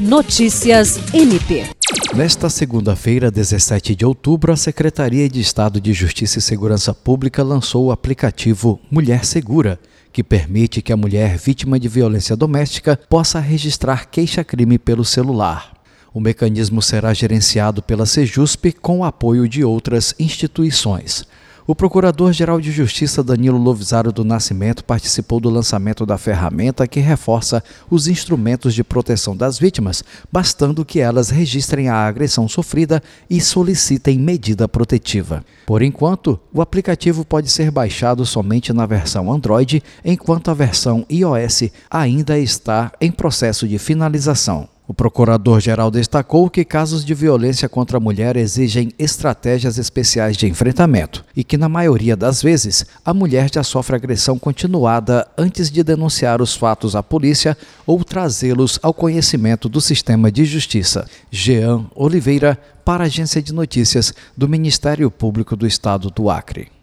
Notícias MP. Nesta segunda-feira, 17 de outubro, a Secretaria de Estado de Justiça e Segurança Pública lançou o aplicativo Mulher Segura, que permite que a mulher vítima de violência doméstica possa registrar queixa-crime pelo celular. O mecanismo será gerenciado pela Sejusp com o apoio de outras instituições. O Procurador-Geral de Justiça Danilo Lovisaro do Nascimento participou do lançamento da ferramenta que reforça os instrumentos de proteção das vítimas, bastando que elas registrem a agressão sofrida e solicitem medida protetiva. Por enquanto, o aplicativo pode ser baixado somente na versão Android, enquanto a versão iOS ainda está em processo de finalização. O procurador-geral destacou que casos de violência contra a mulher exigem estratégias especiais de enfrentamento e que, na maioria das vezes, a mulher já sofre agressão continuada antes de denunciar os fatos à polícia ou trazê-los ao conhecimento do sistema de justiça. Jean Oliveira, para a Agência de Notícias do Ministério Público do Estado do Acre.